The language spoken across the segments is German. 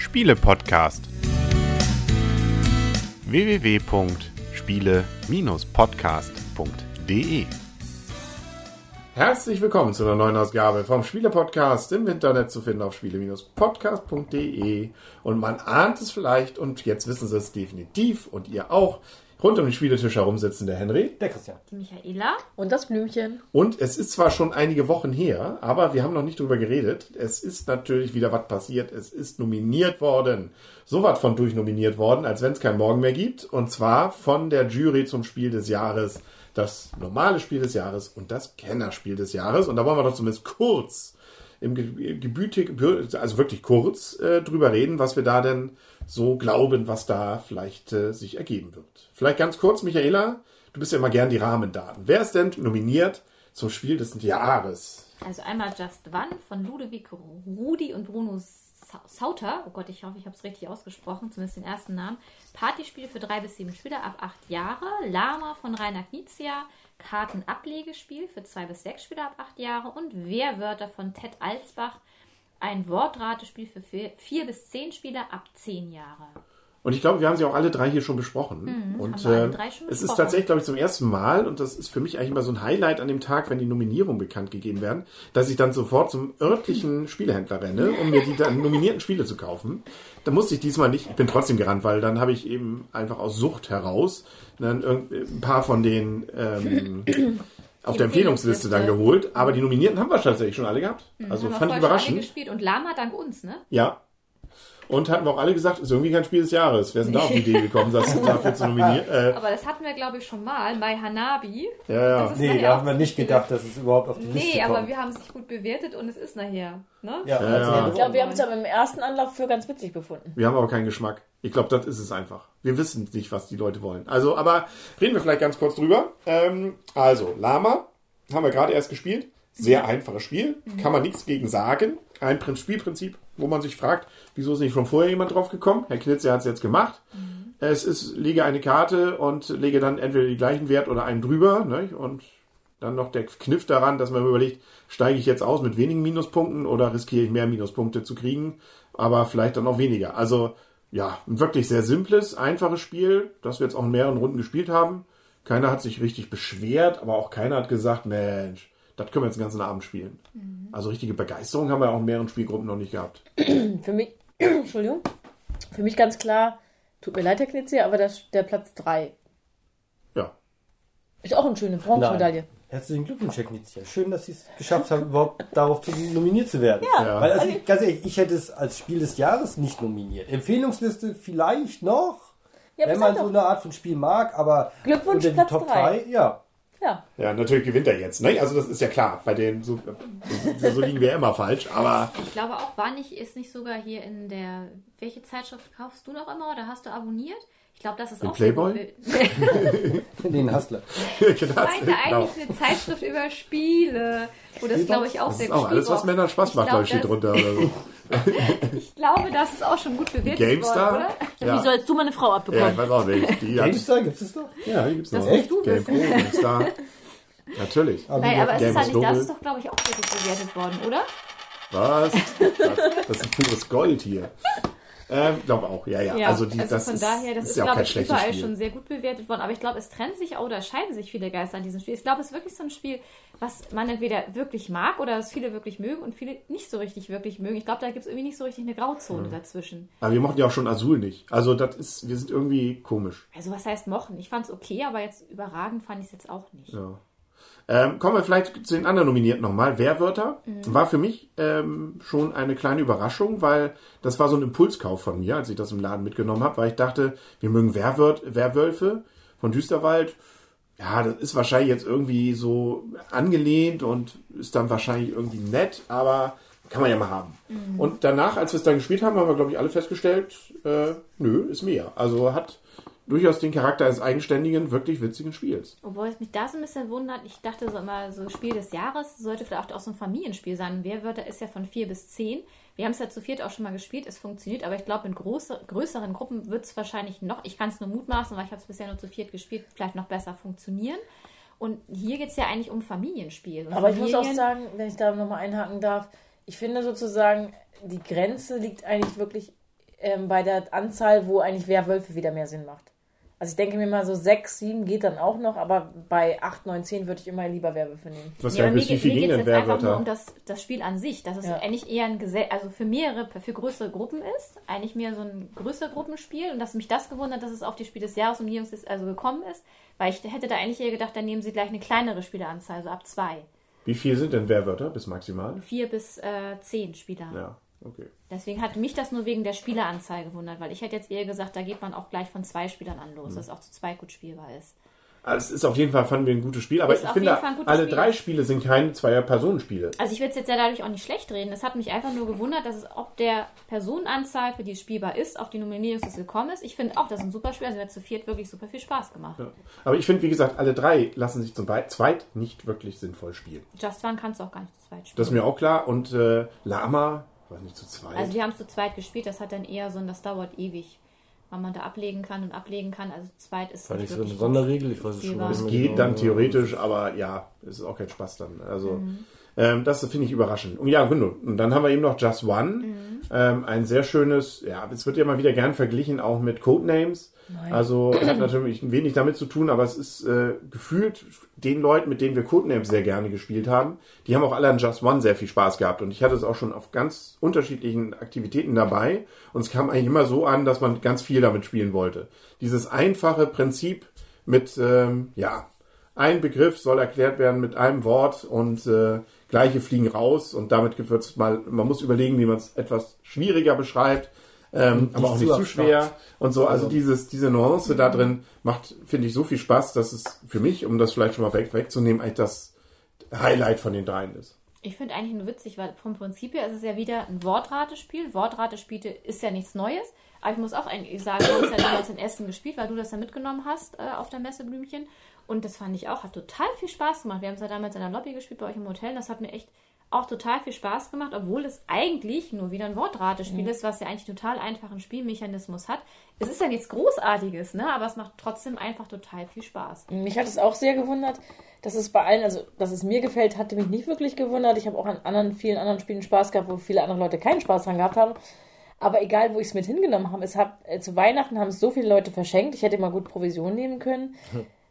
Spiele-Podcast. www.spiele-podcast.de Herzlich willkommen zu einer neuen Ausgabe vom Spiele-Podcast im Internet zu finden auf spiele-podcast.de. Und man ahnt es vielleicht und jetzt wissen Sie es definitiv und ihr auch. Rund um den Spieletisch herum sitzen der Henry. Der Christian. Die Michaela. Und das Blümchen. Und es ist zwar schon einige Wochen her, aber wir haben noch nicht drüber geredet. Es ist natürlich wieder was passiert. Es ist nominiert worden. So was von durchnominiert worden, als wenn es kein Morgen mehr gibt. Und zwar von der Jury zum Spiel des Jahres. Das normale Spiel des Jahres und das Kennerspiel des Jahres. Und da wollen wir doch zumindest kurz im Ge- Gebütig, also wirklich kurz äh, drüber reden, was wir da denn so glauben, was da vielleicht äh, sich ergeben wird. Vielleicht ganz kurz, Michaela, du bist ja immer gern die Rahmendaten. Wer ist denn nominiert zum Spiel des Jahres? Also einmal Just One von Ludovic Rudi und Bruno Sauter. Oh Gott, ich hoffe, ich habe es richtig ausgesprochen, zumindest den ersten Namen. Partyspiel für drei bis sieben Spieler ab acht Jahre. Lama von Rainer Knizia. Kartenablegespiel für zwei bis sechs Spieler ab acht Jahre. Und Wehrwörter von Ted Alsbach. Ein Wortratespiel für vier, vier bis zehn Spieler ab zehn Jahre. Und ich glaube, wir haben sie auch alle drei hier schon besprochen. und wir alle äh, schon es ist tatsächlich, glaube ich, zum ersten Mal, und das ist für mich eigentlich immer so ein Highlight an dem Tag, wenn die Nominierungen bekannt gegeben werden, dass ich dann sofort zum örtlichen Spielehändler renne, um mir die dann nominierten Spiele zu kaufen. Da musste ich diesmal nicht, ich bin trotzdem gerannt, weil dann habe ich eben einfach aus Sucht heraus dann irgend- ein paar von den ähm, auf der Empfehlungsliste dann geholt. Aber die Nominierten haben wir tatsächlich schon alle gehabt. Also haben wir fand ich schon alle überraschend. gespielt. Und Lama dank uns, ne? Ja. Und hatten wir auch alle gesagt, ist irgendwie kein Spiel des Jahres. Wer ist denn da auf die Idee gekommen, das dafür zu nominieren? Äh, Aber das hatten wir, glaube ich, schon mal. Mai Hanabi. ja, ja. Nee, da haben wir nicht gedacht, dass es überhaupt auf die Liste Nee, kommt. aber wir haben es nicht gut bewertet und es ist nachher. Ne? ja, Ja, also ja. Ich glaube, wir haben es aber im ersten Anlauf für ganz witzig befunden. Wir haben aber keinen Geschmack. Ich glaube, das ist es einfach. Wir wissen nicht, was die Leute wollen. Also, aber reden wir vielleicht ganz kurz drüber. Ähm, also, Lama haben wir gerade erst gespielt. Sehr einfaches Spiel. Kann man nichts gegen sagen. Ein Prin- Spielprinzip, wo man sich fragt, wieso ist nicht schon vorher jemand drauf gekommen? Herr Knitze hat es jetzt gemacht. Es ist, lege eine Karte und lege dann entweder den gleichen Wert oder einen drüber. Ne? Und dann noch der Kniff daran, dass man überlegt, steige ich jetzt aus mit wenigen Minuspunkten oder riskiere ich mehr Minuspunkte zu kriegen, aber vielleicht dann auch weniger. Also ja, ein wirklich sehr simples, einfaches Spiel, das wir jetzt auch in mehreren Runden gespielt haben. Keiner hat sich richtig beschwert, aber auch keiner hat gesagt, Mensch, das können wir jetzt den ganzen Abend spielen. Also richtige Begeisterung haben wir auch in mehreren Spielgruppen noch nicht gehabt. Für mich, Entschuldigung, für mich ganz klar, tut mir leid, Herr Knitze, aber das, der Platz 3 Ja, ist auch eine schöne Bronzemedaille. Herzlichen Glückwunsch, Herr Knizia. Schön, dass Sie es geschafft haben, überhaupt darauf zu nominiert zu werden. Ja. Weil, also, ich- ganz ehrlich, ich hätte es als Spiel des Jahres nicht nominiert. Empfehlungsliste vielleicht noch, Ja, wenn man so eine Art von Spiel mag, aber Glückwunsch, unter die Platz Top drei. 3, ja. Ja, ja, natürlich gewinnt er jetzt. Ne? Also das ist ja klar, bei den so, so, so liegen wir immer falsch, aber Ich glaube auch, war nicht, ist nicht sogar hier in der, welche Zeitschrift kaufst du noch immer oder hast du abonniert? Ich glaube, das ist Den auch Playboy? Ich Den Hustler. meinte genau. eigentlich eine Zeitschrift über Spiele, wo das, glaube ich, auch Das sehr ist auch alles, was Männern Spaß Ich macht, glaube glaub, ich, steht drunter oder so. Ich glaube, das ist auch schon gut bewertet GameStar? worden, oder? wie sollst du meine Frau Ja, abbekommen? ich weiß auch nicht. Die GameStar gibt es doch? ja, die gibt's noch. Das musst du Game wissen. Pro, GameStar. Natürlich. Aber Nein, aber es ist halt nicht, das ist doch, glaube ich, auch sehr gut bewertet worden, oder? Was? Das, das ist pures Gold hier. Ähm, glaube auch, ja, ja. also die, das von ist, daher, das ist ja auch glaube kein ich, überall Spiel. schon sehr gut bewertet worden. Aber ich glaube, es trennt sich auch oder scheiden sich viele Geister an diesem Spiel. Ich glaube, es ist wirklich so ein Spiel, was man entweder wirklich mag oder was viele wirklich mögen und viele nicht so richtig wirklich mögen. Ich glaube, da gibt es irgendwie nicht so richtig eine Grauzone dazwischen. Aber wir mochten ja auch schon Azul nicht. Also das ist, wir sind irgendwie komisch. Also was heißt mochen? Ich fand es okay, aber jetzt überragend fand ich es jetzt auch nicht. Ja. Ähm, kommen wir vielleicht zu den anderen Nominierten nochmal. Wehrwörter war für mich ähm, schon eine kleine Überraschung, weil das war so ein Impulskauf von mir, als ich das im Laden mitgenommen habe, weil ich dachte, wir mögen Wehrwört, Wehrwölfe von Düsterwald. Ja, das ist wahrscheinlich jetzt irgendwie so angelehnt und ist dann wahrscheinlich irgendwie nett, aber kann man ja mal haben. Und danach, als wir es dann gespielt haben, haben wir, glaube ich, alle festgestellt, äh, nö, ist mehr. Also hat durchaus den Charakter eines eigenständigen, wirklich witzigen Spiels. Obwohl es mich da so ein bisschen wundert, ich dachte so immer, so Spiel des Jahres sollte vielleicht auch so ein Familienspiel sein. Wehrwörter ist ja von vier bis zehn. Wir haben es ja zu viert auch schon mal gespielt, es funktioniert, aber ich glaube, in große, größeren Gruppen wird es wahrscheinlich noch, ich kann es nur mutmaßen, weil ich habe es bisher nur zu viert gespielt, vielleicht noch besser funktionieren. Und hier geht es ja eigentlich um Familienspiel. Und aber ich muss auch Familien- sagen, wenn ich da nochmal einhaken darf, ich finde sozusagen, die Grenze liegt eigentlich wirklich ähm, bei der Anzahl, wo eigentlich Werwölfe wieder mehr Sinn macht. Also ich denke mir mal so 6, 7 geht dann auch noch, aber bei 8, 9, 10 würde ich immer lieber Werwölfe nehmen. Was Ja, ja, mir wie geht viel mir geht's denn jetzt einfach nur um das, das Spiel an sich, dass es Ja. eigentlich eher ein Gesell also für mehrere, für größere Gruppen ist, eigentlich mehr so ein größere Gruppenspiel und dass mich das gewundert, dass es auf die Spiel des Jahres Nominierungs ist, also gekommen ist, weil ich hätte da eigentlich eher gedacht, dann nehmen sie gleich eine kleinere Spieleranzahl, also ab zwei. Wie viel sind denn Werwörter bis maximal? Vier bis äh, zehn Spieler. Ja, okay. Deswegen hat mich das nur wegen der Spieleranzahl gewundert, weil ich hätte jetzt eher gesagt, da geht man auch gleich von zwei Spielern an Mhm. los, dass es auch zu zweit gut spielbar ist. Also es ist auf jeden Fall, fanden wir ein gutes Spiel, aber Ist ich finde, alle Spiel. drei Spiele sind keine Zweier-Personen-Spiele. Also ich will es jetzt ja dadurch auch nicht schlecht reden. Es hat mich einfach nur gewundert, dass es ob der Personenanzahl, für die es spielbar ist, auf die Nominierungsliste gekommen ist. Ich finde auch, das ist ein super Spiel. Also mir hat zu viert wirklich super viel Spaß gemacht. Ja. Aber ich finde, wie gesagt, alle drei lassen sich zum Be zweit nicht wirklich sinnvoll spielen. Just One kannst du auch gar nicht zu zweit spielen. Das ist mir auch klar. Und äh, Lama, weiß nicht, zu zweit. also wir haben es zu zweit gespielt. Das hat dann eher so ein, das dauert ewig. Weil man da ablegen kann und ablegen kann. Also zu zweit ist es War nicht so eine Sonderregel? Ich weiß es schon Es geht genau. dann theoretisch, aber ja, es ist auch kein Spaß dann. Also Mhm. ähm, das finde ich überraschend. Und ja, genau. Und dann haben wir eben noch Just One. Mhm. Ähm, ein sehr schönes, ja, es wird ja mal wieder gern verglichen auch mit Codenames. Also hat natürlich wenig damit zu tun, aber es ist äh, gefühlt den Leuten, mit denen wir Codenames sehr gerne gespielt haben, die haben auch alle an Just One sehr viel Spaß gehabt. Und ich hatte es auch schon auf ganz unterschiedlichen Aktivitäten dabei. Und es kam eigentlich immer so an, dass man ganz viel damit spielen wollte. Dieses einfache Prinzip mit, ähm, ja, ein Begriff soll erklärt werden mit einem Wort und äh, gleiche fliegen raus und damit wird es mal, man muss überlegen, wie man es etwas schwieriger beschreibt, ähm, aber auch nicht zu schwer und so. Also dieses, diese Nuance da drin macht, finde ich, so viel Spaß, dass es für mich, um das vielleicht schon mal weg, wegzunehmen, eigentlich das Highlight von den dreien ist. Ich finde eigentlich nur witzig, weil vom Prinzip her ist es ja wieder ein Wortratespiel. Wortratespiele ist ja nichts Neues. Aber ich muss auch eigentlich sagen, wir haben es ja damals in Essen gespielt, weil du das ja mitgenommen hast äh, auf der Messe Blümchen. Und das fand ich auch, hat total viel Spaß gemacht. Wir haben es ja damals in der Lobby gespielt bei euch im Hotel. Das hat mir echt auch total viel Spaß gemacht, obwohl es eigentlich nur wieder ein Wortratespiel ist, was ja eigentlich total einfachen Spielmechanismus hat. Es ist ja nichts Großartiges, ne? aber es macht trotzdem einfach total viel Spaß. Mich hat es auch sehr gewundert, dass es bei allen, also dass es mir gefällt, hatte mich nicht wirklich gewundert. Ich habe auch an anderen, vielen anderen Spielen Spaß gehabt, wo viele andere Leute keinen Spaß dran gehabt haben. Aber egal, wo ich es mit hingenommen habe, es hat, äh, zu Weihnachten haben es so viele Leute verschenkt. Ich hätte mal gut Provision nehmen können.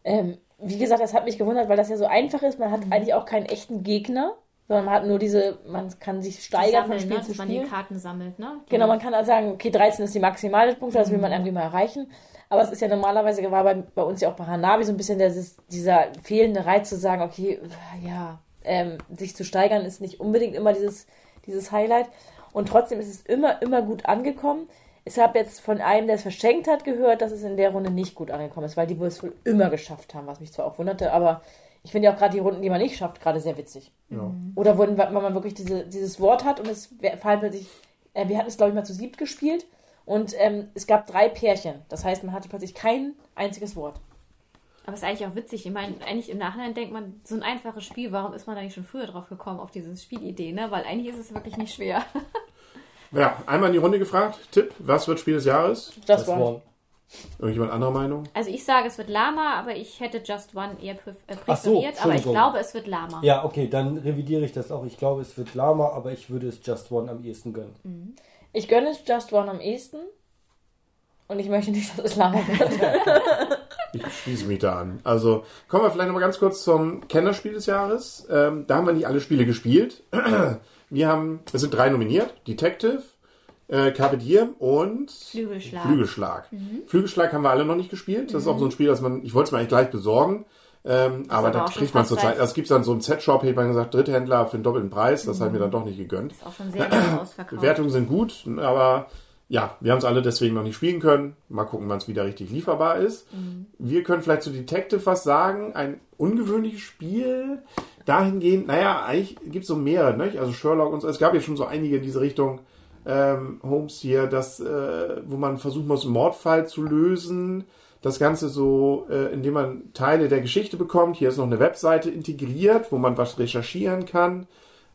Ähm, wie gesagt, das hat mich gewundert, weil das ja so einfach ist. Man hat eigentlich auch keinen echten Gegner, sondern man hat nur diese, man kann sich steigern von Sammeln, Spiel ne? zu dass man Spiel. die Karten sammelt, ne? Die Genau, man kann also sagen, okay, 13 ist die maximale Punkte, das will man irgendwie mal erreichen. Aber es ist ja normalerweise, war bei, bei uns ja auch bei Hanabi so ein bisschen dieses, dieser fehlende Reiz zu sagen, okay, ja, ähm, sich zu steigern ist nicht unbedingt immer dieses, dieses Highlight. Und trotzdem ist es immer, immer gut angekommen. Ich habe jetzt von einem, der es verschenkt hat, gehört, dass es in der Runde nicht gut angekommen ist, weil die wohl es wohl immer geschafft haben, was mich zwar auch wunderte, aber ich finde ja auch gerade die Runden, die man nicht schafft, gerade sehr witzig. Ja. Oder wo, wenn man wirklich diese, dieses Wort hat und es fallen plötzlich, äh, wir hatten es glaube ich mal zu siebt gespielt und ähm, es gab drei Pärchen. Das heißt, man hatte plötzlich kein einziges Wort. Aber es ist eigentlich auch witzig. Ich meine, eigentlich im Nachhinein denkt man, so ein einfaches Spiel, warum ist man da nicht schon früher drauf gekommen, auf diese Spielidee, ne? Weil eigentlich ist es wirklich nicht schwer. Ja, einmal in die Runde gefragt. Tipp, was wird Spiel des Jahres? Just Das one. war, Irgendjemand anderer Meinung? Also ich sage, es wird Lama, aber ich hätte Just One eher äh, Ach so, präferiert, aber ich glaube, es wird Lama. ja, okay, dann revidiere ich das auch. Ich glaube, es wird Lama, aber ich würde es Just One am ehesten gönnen. Ich gönne es Just One am ehesten und ich möchte nicht, dass es lange wird. Ich schließe mich da an. Also kommen wir vielleicht noch mal ganz kurz zum Kennerspiel des Jahres. Ähm, da haben wir nicht alle Spiele gespielt. Wir haben, es sind drei nominiert: Detective, äh, Carpe Diem und Flügelschlag. Flügelschlag. Flügelschlag haben wir alle noch nicht gespielt. Das ist auch so ein Spiel, das man, ich wollte es mir eigentlich gleich besorgen. Ähm, aber da kriegt man zurzeit, das gibt es dann so im Z-Shop, hätte man gesagt, Dritthändler für den doppelten Preis. Das hat mir dann doch nicht gegönnt. Ist auch schon sehr ausverkauft. Bewertungen sind gut, aber ja, wir haben es alle deswegen noch nicht spielen können. Mal gucken, wann es wieder richtig lieferbar ist. Wir können vielleicht zu Detective was sagen. Ein ungewöhnliches Spiel. Dahingehend, naja, eigentlich gibt es so mehrere, ne? Also Sherlock und so. Es gab ja schon so einige in diese Richtung. Ähm, Holmes hier, das, äh, wo man versuchen muss, einen Mordfall zu lösen. Das Ganze so, äh, indem man Teile der Geschichte bekommt. Hier ist noch eine Webseite integriert, wo man was recherchieren kann.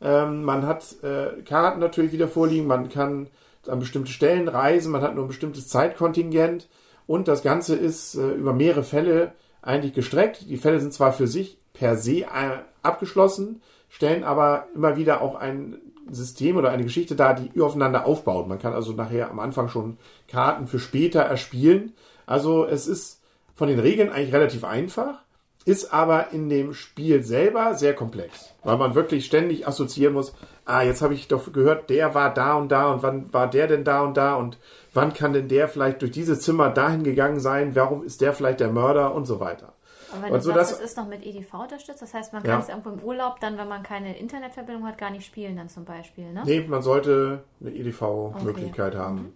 Ähm, man hat äh, Karten natürlich wieder vorliegen, man kann an bestimmte Stellen reisen, man hat nur ein bestimmtes Zeitkontingent und das Ganze ist äh, über mehrere Fälle eigentlich gestreckt. Die Fälle sind zwar für sich per se äh, abgeschlossen, stellen aber immer wieder auch einen System oder eine Geschichte da, die aufeinander aufbaut. Man kann also nachher am Anfang schon Karten für später erspielen. Also es ist von den Regeln eigentlich relativ einfach, ist aber in dem Spiel selber sehr komplex, weil man wirklich ständig assoziieren muss, ah, jetzt habe ich doch gehört, der war da und da und wann war der denn da und da und wann kann denn der vielleicht durch dieses Zimmer dahin gegangen sein, warum ist der vielleicht der Mörder und so weiter. Aber wenn Und du so sagst, das- es ist noch mit EDV unterstützt, das heißt, man Ja. kann es irgendwo im Urlaub dann, wenn man keine Internetverbindung hat, gar nicht spielen dann zum Beispiel, ne? Nee, man sollte eine EDV-Möglichkeit haben.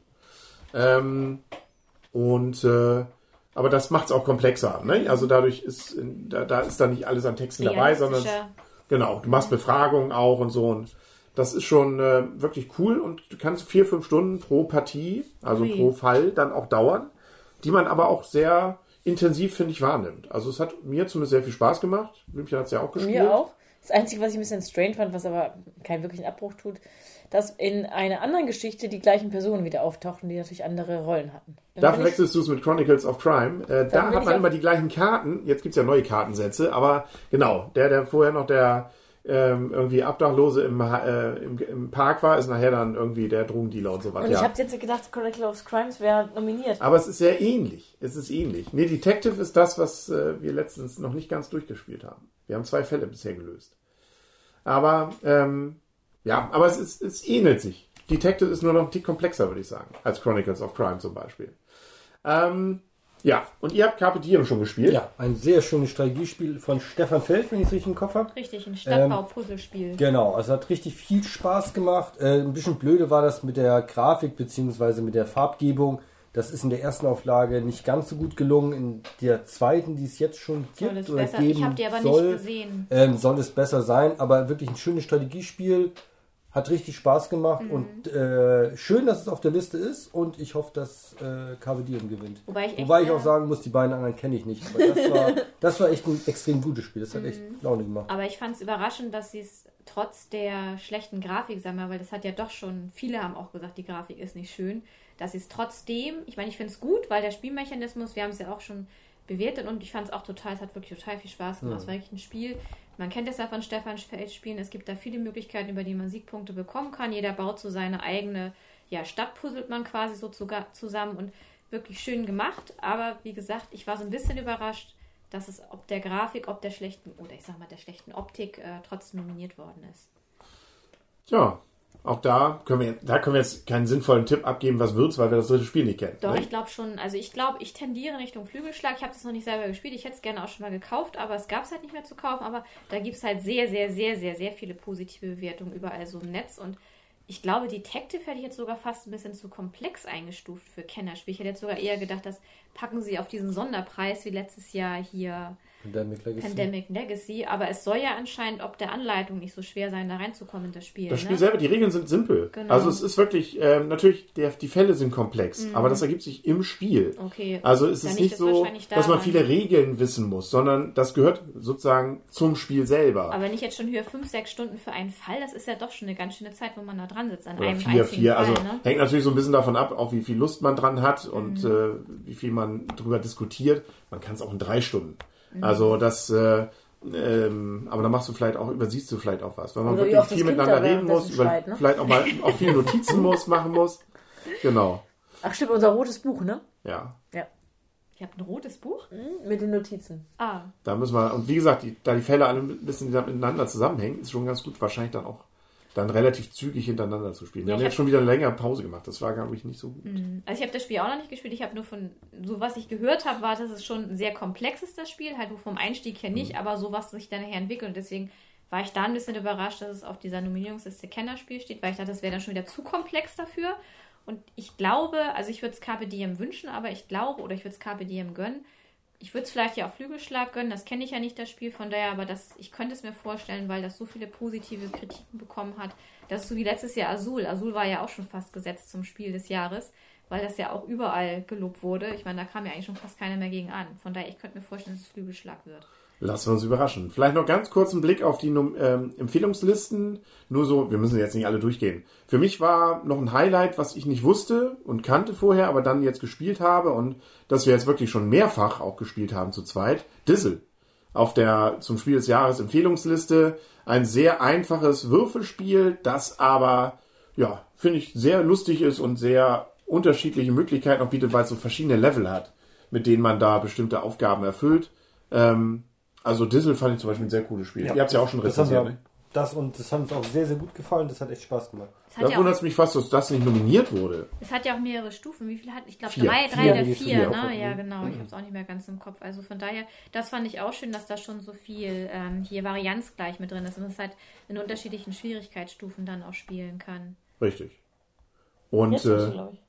Ähm, und äh, aber das macht es auch komplexer. Ne? Also dadurch ist da, da ist dann nicht alles an Texten dabei, sondern genau, du machst Befragungen auch und so und das ist schon äh, wirklich cool und du kannst vier, fünf Stunden pro Partie, also Ui. pro Fall dann auch dauern, die man aber auch sehr intensiv, finde ich, wahrnimmt. Also es hat mir zumindest sehr viel Spaß gemacht. Blümchen hat es ja auch gespielt. Mir auch. Das Einzige, was ich ein bisschen strange fand, was aber keinen wirklichen Abbruch tut, dass in einer anderen Geschichte die gleichen Personen wieder auftauchten, die natürlich andere Rollen hatten. Dann Da verwechselst du es mit Chronicles of Crime. Äh, da hat man immer die gleichen Karten. Jetzt gibt's ja neue Kartensätze, aber genau, der, der vorher noch der ähm, irgendwie Obdachlose im, äh, im, im Park war, ist nachher dann irgendwie der Drogendealer und so weiter. Und ich Ja. habe jetzt gedacht, Chronicle of Crimes wäre nominiert. Aber es ist sehr ähnlich. Es ist ähnlich. Nee, Detective ist das, was äh, wir letztens noch nicht ganz durchgespielt haben. Wir haben zwei Fälle bisher gelöst. Aber ähm, ja, aber es, ist, es ähnelt sich. Detective ist nur noch ein Tick komplexer, würde ich sagen, als Chronicles of Crime zum Beispiel. Ähm, ja, und ihr habt Carpe Diem schon gespielt. Ja, ein sehr schönes Strategiespiel von Stefan Feld, wenn ich es richtig im Kopf habe. Richtig, ein Ähm, Stadtbau-Puzzlespiel. Genau, also hat richtig viel Spaß gemacht. Äh, ein bisschen blöde war das mit der Grafik beziehungsweise mit der Farbgebung. Das ist in der ersten Auflage nicht ganz so gut gelungen. In der zweiten, die es jetzt schon gibt Soll es oder besser? geben Ich habe die aber soll, nicht gesehen. ähm, soll es besser sein. Aber wirklich ein schönes Strategiespiel. Hat richtig Spaß gemacht Mhm. und äh, schön, dass es auf der Liste ist. Und ich hoffe, dass äh, Carpe Diem gewinnt. Wobei ich echt Wobei ich auch sagen muss, die beiden anderen kenne ich nicht. Aber das war, das war echt ein extrem gutes Spiel. Das hat echt Mhm. Laune gemacht. Aber ich fand es überraschend, dass sie es trotz der schlechten Grafik, sagen wir weil das hat ja doch schon, viele haben auch gesagt, die Grafik ist nicht schön, dass sie es trotzdem, ich meine, ich finde es gut, weil der Spielmechanismus, wir haben es ja auch schon bewertet und ich fand es auch total, es hat wirklich total viel Spaß gemacht. Es war wirklich ein Spiel, man kennt es ja von Stefan Feld spielen, es gibt da viele Möglichkeiten, über die man Siegpunkte bekommen kann. Jeder baut so seine eigene, ja, Stadt puzzelt man quasi so zusammen und wirklich schön gemacht. Aber wie gesagt, ich war so ein bisschen überrascht, dass es ob der Grafik, ob der schlechten, oder ich sag mal der schlechten Optik äh, trotzdem nominiert worden ist. Ja, auch da können wir, da können wir jetzt keinen sinnvollen Tipp abgeben, was wird's, weil wir das dritte Spiel nicht kennen. Doch, ne? ich glaube schon, also ich glaube, ich tendiere Richtung Flügelschlag. Ich habe das noch nicht selber gespielt, ich hätte es gerne auch schon mal gekauft, aber es gab es halt nicht mehr zu kaufen. Aber da gibt es halt sehr, sehr, sehr, sehr, sehr viele positive Bewertungen überall so im Netz. Und ich glaube, Detective hätte ich jetzt sogar fast ein bisschen zu komplex eingestuft für Kennerspiel. Ich hätte jetzt sogar eher gedacht, das packen sie auf diesen Sonderpreis wie letztes Jahr hier Pandemic Legacy. Pandemic Legacy. Aber es soll ja anscheinend ob der Anleitung nicht so schwer sein, da reinzukommen in das Spiel. Das ne? Spiel selber, die Regeln sind simpel. Genau. Also es ist wirklich, ähm, natürlich, der, die Fälle sind komplex, aber das ergibt sich im Spiel. Mhm. Okay. Also es ist nicht es so, dass man viele Regeln wissen muss, sondern das gehört sozusagen zum Spiel selber. Aber wenn ich jetzt schon höre, fünf, sechs Stunden für einen Fall, das ist ja doch schon eine ganz schöne Zeit, wo man da dran sitzt an Oder einem vier, einzigen vier. Fall. Also ne? hängt natürlich so ein bisschen davon ab, auch wie viel Lust man dran hat und Mhm. äh, wie viel man drüber diskutiert. Man kann es auch in drei Stunden. Mhm. Also das, äh, ähm, aber dann machst du vielleicht auch, übersiehst du vielleicht auch was, weil man Oder wie wirklich viel miteinander da reden muss, über, schreit, ne? vielleicht auch mal auch viele Notizen muss, machen muss. Genau. Ach stimmt, unser rotes Buch, ne? Ja. Ja. Ich habe ein rotes Buch. Mit den Notizen. Ah, Da müssen wir, und wie gesagt, die, da die Fälle alle ein bisschen miteinander zusammenhängen, ist schon ganz gut, wahrscheinlich dann auch dann relativ zügig hintereinander zu spielen. Wir Ja, haben ich jetzt schon wieder eine längere Pause gemacht. Das war, glaube ich, nicht so gut. also ich habe das Spiel auch noch nicht gespielt. Ich habe nur von, so was ich gehört habe, war, dass es schon sehr komplex ist, das Spiel. Halt vom Einstieg her nicht, aber so was sich dann nachher entwickelt. Und deswegen war ich da ein bisschen überrascht, dass es auf dieser Nominierungsliste Kennerspiel steht, weil ich dachte, das wäre dann schon wieder zu komplex dafür. Und ich glaube, also ich würde es Carpe Diem wünschen, aber ich glaube, oder ich würde es Carpe Diem gönnen, ich würde es vielleicht ja auch Flügelschlag gönnen, das kenne ich ja nicht, das Spiel, von daher, aber das, ich könnte es mir vorstellen, weil das so viele positive Kritiken bekommen hat. Das ist so wie letztes Jahr Azul. Azul war ja auch schon fast gesetzt zum Spiel des Jahres, weil das ja auch überall gelobt wurde. Ich meine, da kam ja eigentlich schon fast keiner mehr gegen an. Von daher, ich könnte mir vorstellen, dass es Flügelschlag wird. Lassen wir uns überraschen. Vielleicht noch ganz kurz einen Blick auf die ähm, Empfehlungslisten. Nur so, wir müssen jetzt nicht alle durchgehen. Für mich war noch ein Highlight, was ich nicht wusste und kannte vorher, aber dann jetzt gespielt habe und das wir jetzt wirklich schon mehrfach auch gespielt haben zu zweit. Dizzle. auf der zum Spiel des Jahres Empfehlungsliste. Ein sehr einfaches Würfelspiel, das aber, ja, finde ich, sehr lustig ist und sehr unterschiedliche Möglichkeiten auch bietet, weil es so verschiedene Level hat, mit denen man da bestimmte Aufgaben erfüllt. Ähm, also Dizzle fand ich zum Beispiel ein sehr cooles Spiel. Ihr habt es ja auch schon das haben rezensiert, ne? das und das hat uns auch sehr, sehr gut gefallen. Das hat echt Spaß gemacht. Da ja wundert es mich fast, dass das nicht nominiert wurde. es hat ja auch mehrere Stufen. Wie viele hat Ich glaube, drei, drei Vier, oder vier, vier ne? mhm. Ja, genau. Ich habe es auch nicht mehr ganz im Kopf. Also von daher, das fand ich auch schön, dass da schon so viel ähm, hier Varianz gleich mit drin ist und es halt in unterschiedlichen Schwierigkeitsstufen dann auch spielen kann. Richtig. Und Jetzt äh, ich, glaube ich.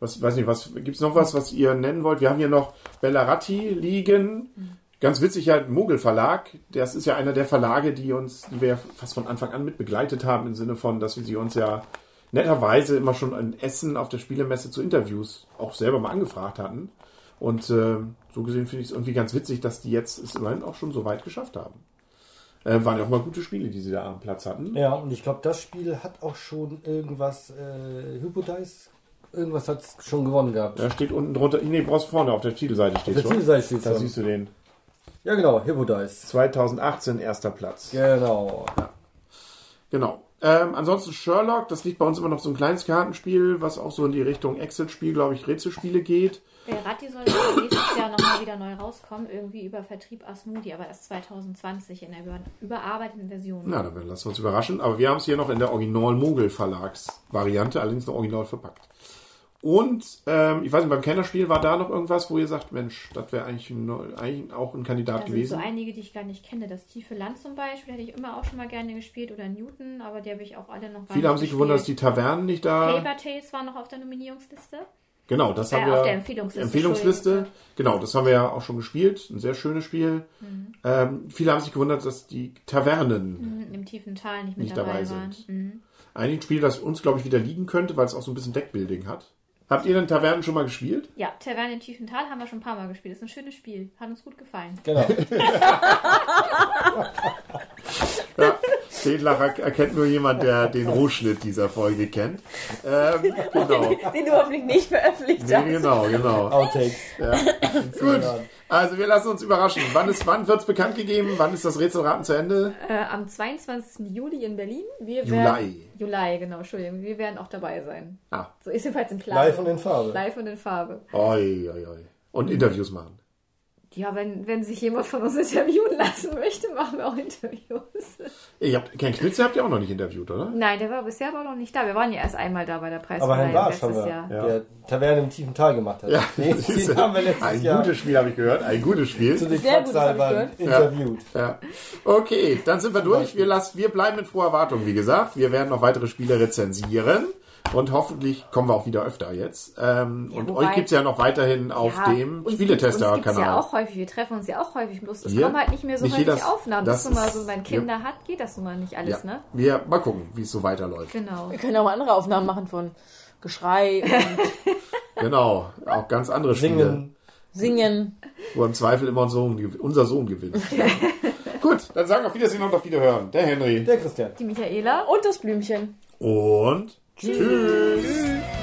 was weiß nicht, was gibt's noch was, was ihr nennen wollt? Wir haben hier noch Bellarati liegen. Ganz witzig halt Mogel Verlag. Das ist ja einer der Verlage, die uns, die wir fast von Anfang an mit begleitet haben, im Sinne von, dass wir sie uns ja netterweise immer schon in Essen auf der Spielemesse zu Interviews auch selber mal angefragt hatten. Und äh, so gesehen finde ich es irgendwie ganz witzig, dass die jetzt es immerhin auch schon so weit geschafft haben. Äh, waren ja auch mal gute Spiele, die sie da am Platz hatten. Ja, und ich glaube, das Spiel hat auch schon irgendwas, äh, Hypodice, irgendwas hat es schon gewonnen gehabt. Da steht unten drunter, nee, brauchst vorne auf der Titelseite steht der schon. Titelseite steht Da schon. siehst du den. Ja, genau, Hypodice. 2018 erster Platz. Genau. Genau. Ähm, ansonsten Sherlock, das liegt bei uns immer noch so ein kleines Kartenspiel, was auch so in die Richtung Excel-Spiel, glaube ich, Rätselspiele geht. Ratti soll ja nächstes Jahr nochmal wieder neu rauskommen, irgendwie über Vertrieb Asmodi, aber erst 2020 in der über überarbeiteten Version. Na, dann lassen wir uns überraschen. Aber wir haben es hier noch in der Original-Mogel-Verlags-Variante, allerdings noch original verpackt. Und ähm, ich weiß nicht, beim Kennerspiel war da noch irgendwas, wo ihr sagt, Mensch, das wäre eigentlich, eigentlich auch ein Kandidat Da sind gewesen. so einige, die ich gar nicht kenne. Das tiefe Land zum Beispiel hätte ich immer auch schon mal gerne gespielt oder Newton, aber die habe ich auch alle noch gar Viele nicht haben sich gewundert, dass die Tavernen nicht da. Paper Tales war noch auf der Nominierungsliste. Genau, das Äh, haben wir. auf der Empfehlungsliste, Empfehlungsliste. Genau, das haben wir ja auch schon gespielt. Ein sehr schönes Spiel. Mhm. Ähm, viele haben sich gewundert, dass die Tavernen Mhm, Im tiefen Tal nicht mit Nicht dabei, dabei sind. Mhm. eigentlich ein Spiel, das uns, glaube ich, wieder liegen könnte, weil es auch so ein bisschen Deckbuilding hat. Habt ihr denn Tavernen schon mal gespielt? Ja, Taverne im tiefen Tal haben wir schon ein paar Mal gespielt. Ist ein schönes Spiel. Hat uns gut gefallen. Genau. Den Lacher erkennt nur jemand, der den Rohschnitt dieser Folge kennt. Ähm, genau. Den du hoffentlich nicht veröffentlicht Nee, hast. genau, genau. Outtakes. Ja. Gut. Also wir lassen uns überraschen. Wann, ist, wann wird es bekannt gegeben? Wann ist das Rätselraten zu Ende? Äh, am 22. Juli in Berlin. Wir Juli. Werden, Juli, genau, Entschuldigung. Wir werden auch dabei sein. Ah. So ist jedenfalls im Plan. Live und in Farbe. Live und in Farbe. Oi, oi, oi. Und Interviews machen. Ja, wenn, wenn sich jemand von uns interviewen lassen möchte, machen wir auch Interviews. Ihr habt, Ken Knitze habt ihr auch noch nicht interviewt, oder? Nein, der war bisher aber noch nicht da. Wir waren ja erst einmal da bei der Aber Preisverleihung Herrn Barsch haben letztes wir, Jahr. Ja. der Taverne im tiefen Tal gemacht hat. Ja, du. den haben wir letztes ein Jahr gutes Spiel habe ich gehört. Ein gutes Spiel. zu den Sehr Quacksalbern interviewt. Ja. Okay, dann sind wir durch. Wir, lassen, wir bleiben in froher Erwartung, wie gesagt. Wir werden noch weitere Spiele rezensieren. Und hoffentlich kommen wir auch wieder öfter jetzt. Ähm, Ja, und wobei- euch gibt's ja noch weiterhin auf Ja, dem Spieletester-Kanal. ja auch häufig. Wir treffen uns ja auch häufig. Bloß es kommen halt nicht mehr so Nicht häufig jedes- Aufnahmen. das Das ist mal so, wenn Kinder hat, geht das nun mal nicht alles, ja. ne? Wir mal gucken, wie es so weiterläuft. Genau. Wir können auch mal andere Aufnahmen machen von Geschrei und Genau, auch ganz andere Spiele, Singen. Singen. wo im Zweifel immer unser Sohn, unser Sohn gewinnt. Gut, dann sagen wir auf Wiedersehen und auf Wiederhören. Der Henry. Der Christian. Die Michaela. Und das Blümchen. Und tschüss.